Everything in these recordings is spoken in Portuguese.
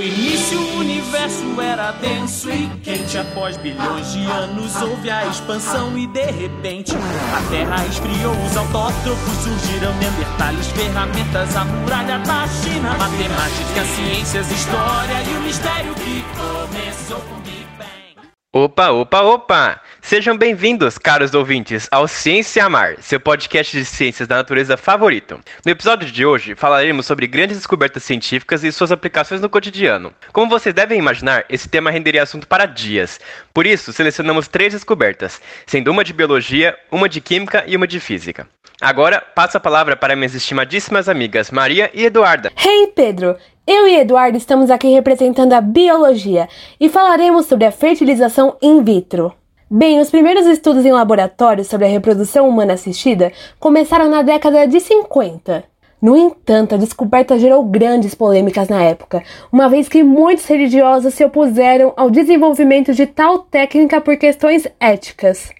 No início o universo era denso e quente. Após bilhões de anos houve a expansão e de repente a Terra esfriou. Os autótrofos surgiram, neandertales, ferramentas, a muralha da China, matemática, ciências, história e o mistério que começou com Big Bang. Opa, opa, opa! Sejam bem-vindos, caros ouvintes, ao Ciência Amar, seu podcast de ciências da natureza favorito. No episódio de hoje, falaremos sobre grandes descobertas científicas e suas aplicações no cotidiano. Como vocês devem imaginar, esse tema renderia assunto para dias. Por isso, selecionamos três descobertas, sendo uma de biologia, uma de química e uma de física. Agora, passo a palavra para minhas estimadíssimas amigas Maria e Eduarda. Hey, Pedro! Eu e Eduardo estamos aqui representando a biologia e falaremos sobre a fertilização in vitro. Bem, os primeiros estudos em laboratório sobre a reprodução humana assistida começaram na década de 50. No entanto, a descoberta gerou grandes polêmicas na época, uma vez que muitos religiosos se opuseram ao desenvolvimento de tal técnica por questões éticas.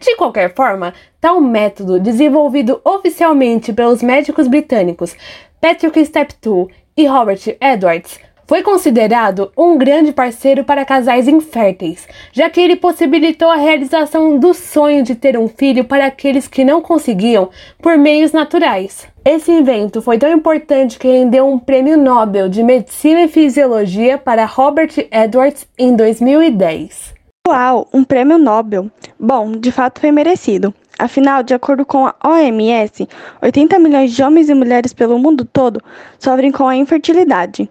De qualquer forma, tal método, desenvolvido oficialmente pelos médicos britânicos Patrick Steptoe e Robert Edwards, foi considerado um grande parceiro para casais inférteis, já que ele possibilitou a realização do sonho de ter um filho para aqueles que não conseguiam por meios naturais. Esse invento foi tão importante que rendeu um prêmio Nobel de Medicina e Fisiologia para Robert Edwards em 2010. Uau, um prêmio Nobel! Bom, de fato foi merecido. Afinal, de acordo com a OMS, 80 milhões de homens e mulheres pelo mundo todo sofrem com a infertilidade.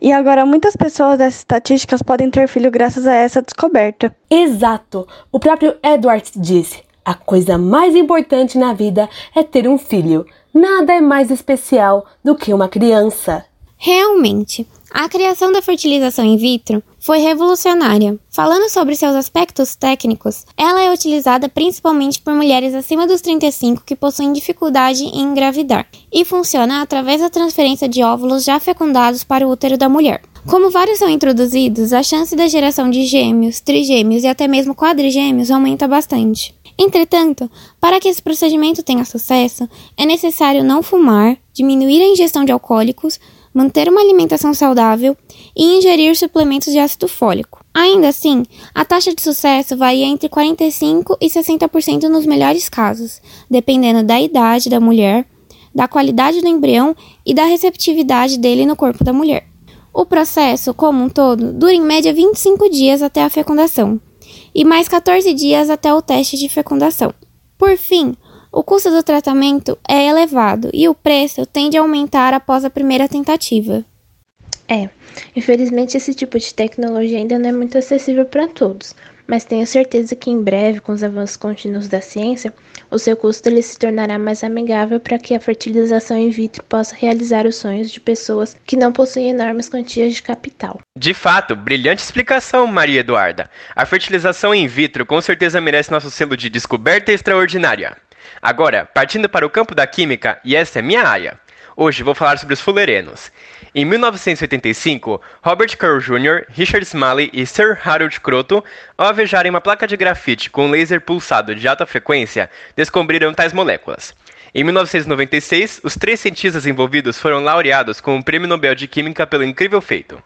E agora muitas pessoas dessas estatísticas podem ter filho graças a essa descoberta. Exato! O próprio Edwards disse: a coisa mais importante na vida é ter um filho. Nada é mais especial do que uma criança. Realmente, a criação da fertilização in vitro foi revolucionária. Falando sobre seus aspectos técnicos, ela é utilizada principalmente por mulheres acima dos 35 que possuem dificuldade em engravidar e funciona através da transferência de óvulos já fecundados para o útero da mulher. Como vários são introduzidos, a chance da geração de gêmeos, trigêmeos e até mesmo quadrigêmeos aumenta bastante. Entretanto, para que esse procedimento tenha sucesso, é necessário não fumar, diminuir a ingestão de alcoólicos, manter uma alimentação saudável e ingerir suplementos de ácido fólico. Ainda assim, a taxa de sucesso varia entre 45% e 60% nos melhores casos, dependendo da idade da mulher, da qualidade do embrião e da receptividade dele no corpo da mulher. O processo, como um todo, dura em média 25 dias até a fecundação e mais 14 dias até o teste de fecundação. Por fim, o custo do tratamento é elevado e o preço tende a aumentar após a primeira tentativa. É, infelizmente esse tipo de tecnologia ainda não é muito acessível para todos, mas tenho certeza que em breve, com os avanços contínuos da ciência, o seu custo ele se tornará mais amigável para que a fertilização in vitro possa realizar os sonhos de pessoas que não possuem enormes quantias de capital. De fato, brilhante explicação, Maria Eduarda. A fertilização in vitro com certeza merece nosso selo de descoberta extraordinária. Agora, partindo para o campo da química, e essa é minha área. Hoje vou falar sobre os fullerenos. Em 1985, Robert Curl Jr., Richard Smalley e Sir Harold Croto, ao alvejarem uma placa de grafite com um laser pulsado de alta frequência, descobriram tais moléculas. Em 1996, os três cientistas envolvidos foram laureados com o Prêmio Nobel de Química pelo incrível feito.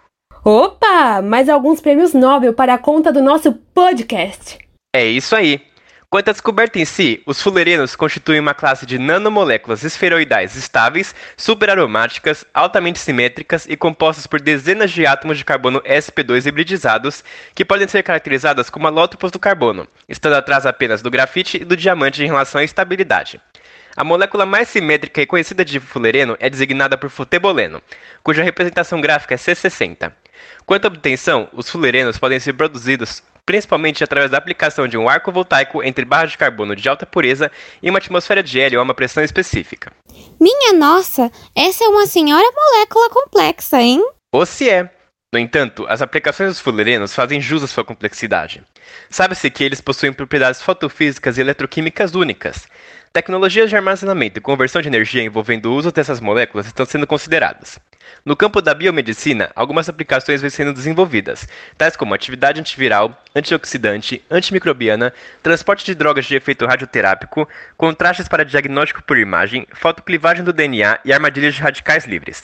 Opa! Mais alguns prêmios Nobel para a conta do nosso podcast. É isso aí! Quanto à descoberta em si, os fullerenos constituem uma classe de nanomoléculas esferoidais estáveis, superaromáticas, altamente simétricas e compostas por dezenas de átomos de carbono sp2 hibridizados, que podem ser caracterizadas como alótropos do carbono, estando atrás apenas do grafite e do diamante em relação à estabilidade. A molécula mais simétrica e conhecida de fullereno é designada por futeboleno, cuja representação gráfica é C60. Quanto à obtenção, os fullerenos podem ser produzidos principalmente através da aplicação de um arco voltaico entre barras de carbono de alta pureza e uma atmosfera de hélio a uma pressão específica. Minha nossa, essa é uma senhora molécula complexa, hein? Ou se é. No entanto, as aplicações dos fullerenos fazem jus à sua complexidade. Sabe-se que eles possuem propriedades fotofísicas e eletroquímicas únicas. Tecnologias de armazenamento e conversão de energia envolvendo o uso dessas moléculas estão sendo consideradas. No campo da biomedicina, algumas aplicações vêm sendo desenvolvidas, tais como atividade antiviral, antioxidante, antimicrobiana, transporte de drogas de efeito radioterápico, contrastes para diagnóstico por imagem, fotoclivagem do DNA e armadilhas de radicais livres.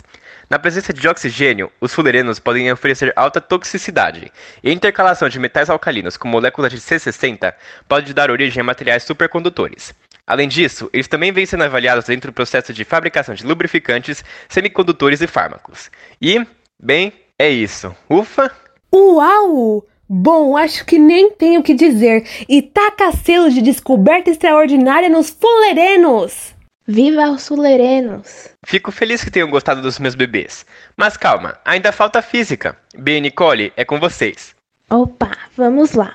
Na presença de oxigênio, os fulerenos podem oferecer alta toxicidade, e a intercalação de metais alcalinos com moléculas de C60 pode dar origem a materiais supercondutores. Além disso, eles também vêm sendo avaliados dentro do processo de fabricação de lubrificantes, semicondutores e fármacos. E, bem, é isso. Ufa! Uau! Bom, acho que nem tenho o que dizer. E taca selo de descoberta extraordinária nos fulerenos! Viva os fulerenos! Fico feliz que tenham gostado dos meus bebês. Mas calma, ainda falta física. Bem e Nicole, é com vocês. Opa, vamos lá.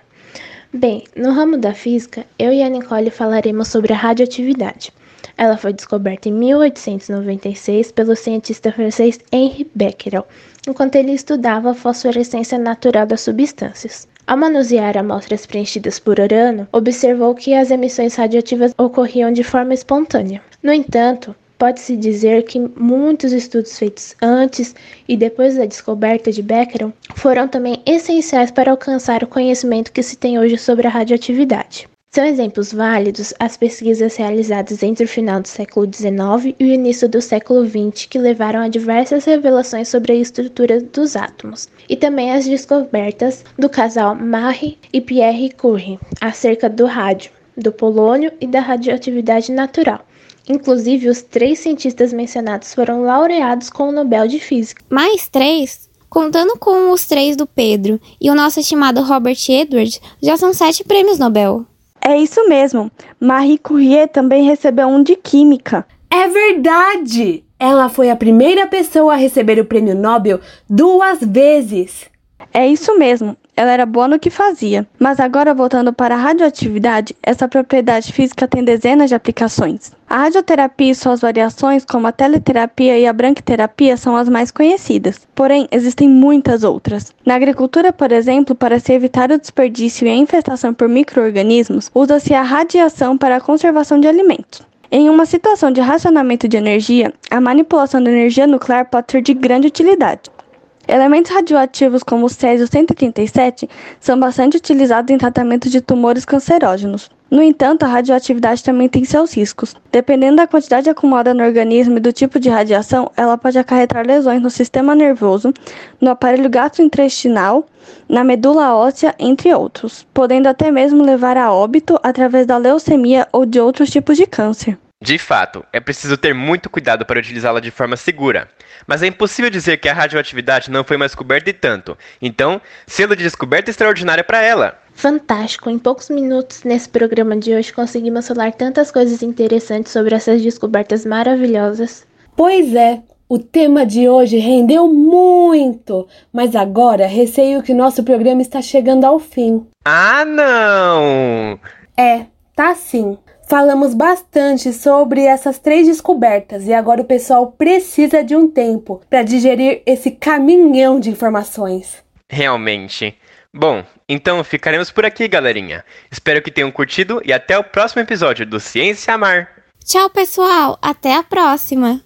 Bem, no ramo da física, eu e a Nicole falaremos sobre a radioatividade. Ela foi descoberta em 1896 pelo cientista francês Henri Becquerel, enquanto ele estudava a fosforescência natural das substâncias. Ao manusear amostras preenchidas por urânio, observou que as emissões radioativas ocorriam de forma espontânea. No entanto, Pode-se dizer que muitos estudos feitos antes e depois da descoberta de Becquerel foram também essenciais para alcançar o conhecimento que se tem hoje sobre a radioatividade. São exemplos válidos as pesquisas realizadas entre o final do século XIX e o início do século XX, que levaram a diversas revelações sobre a estrutura dos átomos, e também as descobertas do casal Marie e Pierre Curie acerca do rádio, do polônio e da radioatividade natural Inclusive, os três cientistas mencionados foram laureados com o Nobel de Física. Mais três? Contando com os três do Pedro e o nosso estimado Robert Edwards, já são sete prêmios Nobel. É isso mesmo. Marie Curie também recebeu um de Química. É verdade! Ela foi a primeira pessoa a receber o prêmio Nobel duas vezes. É isso mesmo. Ela era boa no que fazia. Mas agora voltando para a radioatividade, essa propriedade física tem dezenas de aplicações. A radioterapia e suas variações, como a teleterapia e a branquiterapia, são as mais conhecidas. Porém, existem muitas outras. Na agricultura, por exemplo, para se evitar o desperdício e a infestação por microorganismos, usa-se a radiação para a conservação de alimentos. Em uma situação de racionamento de energia, a manipulação da energia nuclear pode ser de grande utilidade. Elementos radioativos como o césio-137 são bastante utilizados em tratamento de tumores cancerógenos. No entanto, a radioatividade também tem seus riscos. Dependendo da quantidade acumulada no organismo e do tipo de radiação, ela pode acarretar lesões no sistema nervoso, no aparelho gastrointestinal, na medula óssea, entre outros, podendo até mesmo levar a óbito através da leucemia ou de outros tipos de câncer. De fato, é preciso ter muito cuidado para utilizá-la de forma segura. Mas é impossível dizer que a radioatividade não foi mais descoberta e tanto. Então, selo de descoberta extraordinária para ela. Fantástico! Em poucos minutos nesse programa de hoje conseguimos falar tantas coisas interessantes sobre essas descobertas maravilhosas. Pois é, o tema de hoje rendeu muito, mas agora receio que nosso programa está chegando ao fim. Ah, não! É, tá sim. Falamos bastante sobre essas três descobertas e agora o pessoal precisa de um tempo para digerir esse caminhão de informações. Realmente. Bom, então ficaremos por aqui, galerinha. Espero que tenham curtido e até o próximo episódio do Ciência Mar. Tchau, pessoal. Até a próxima.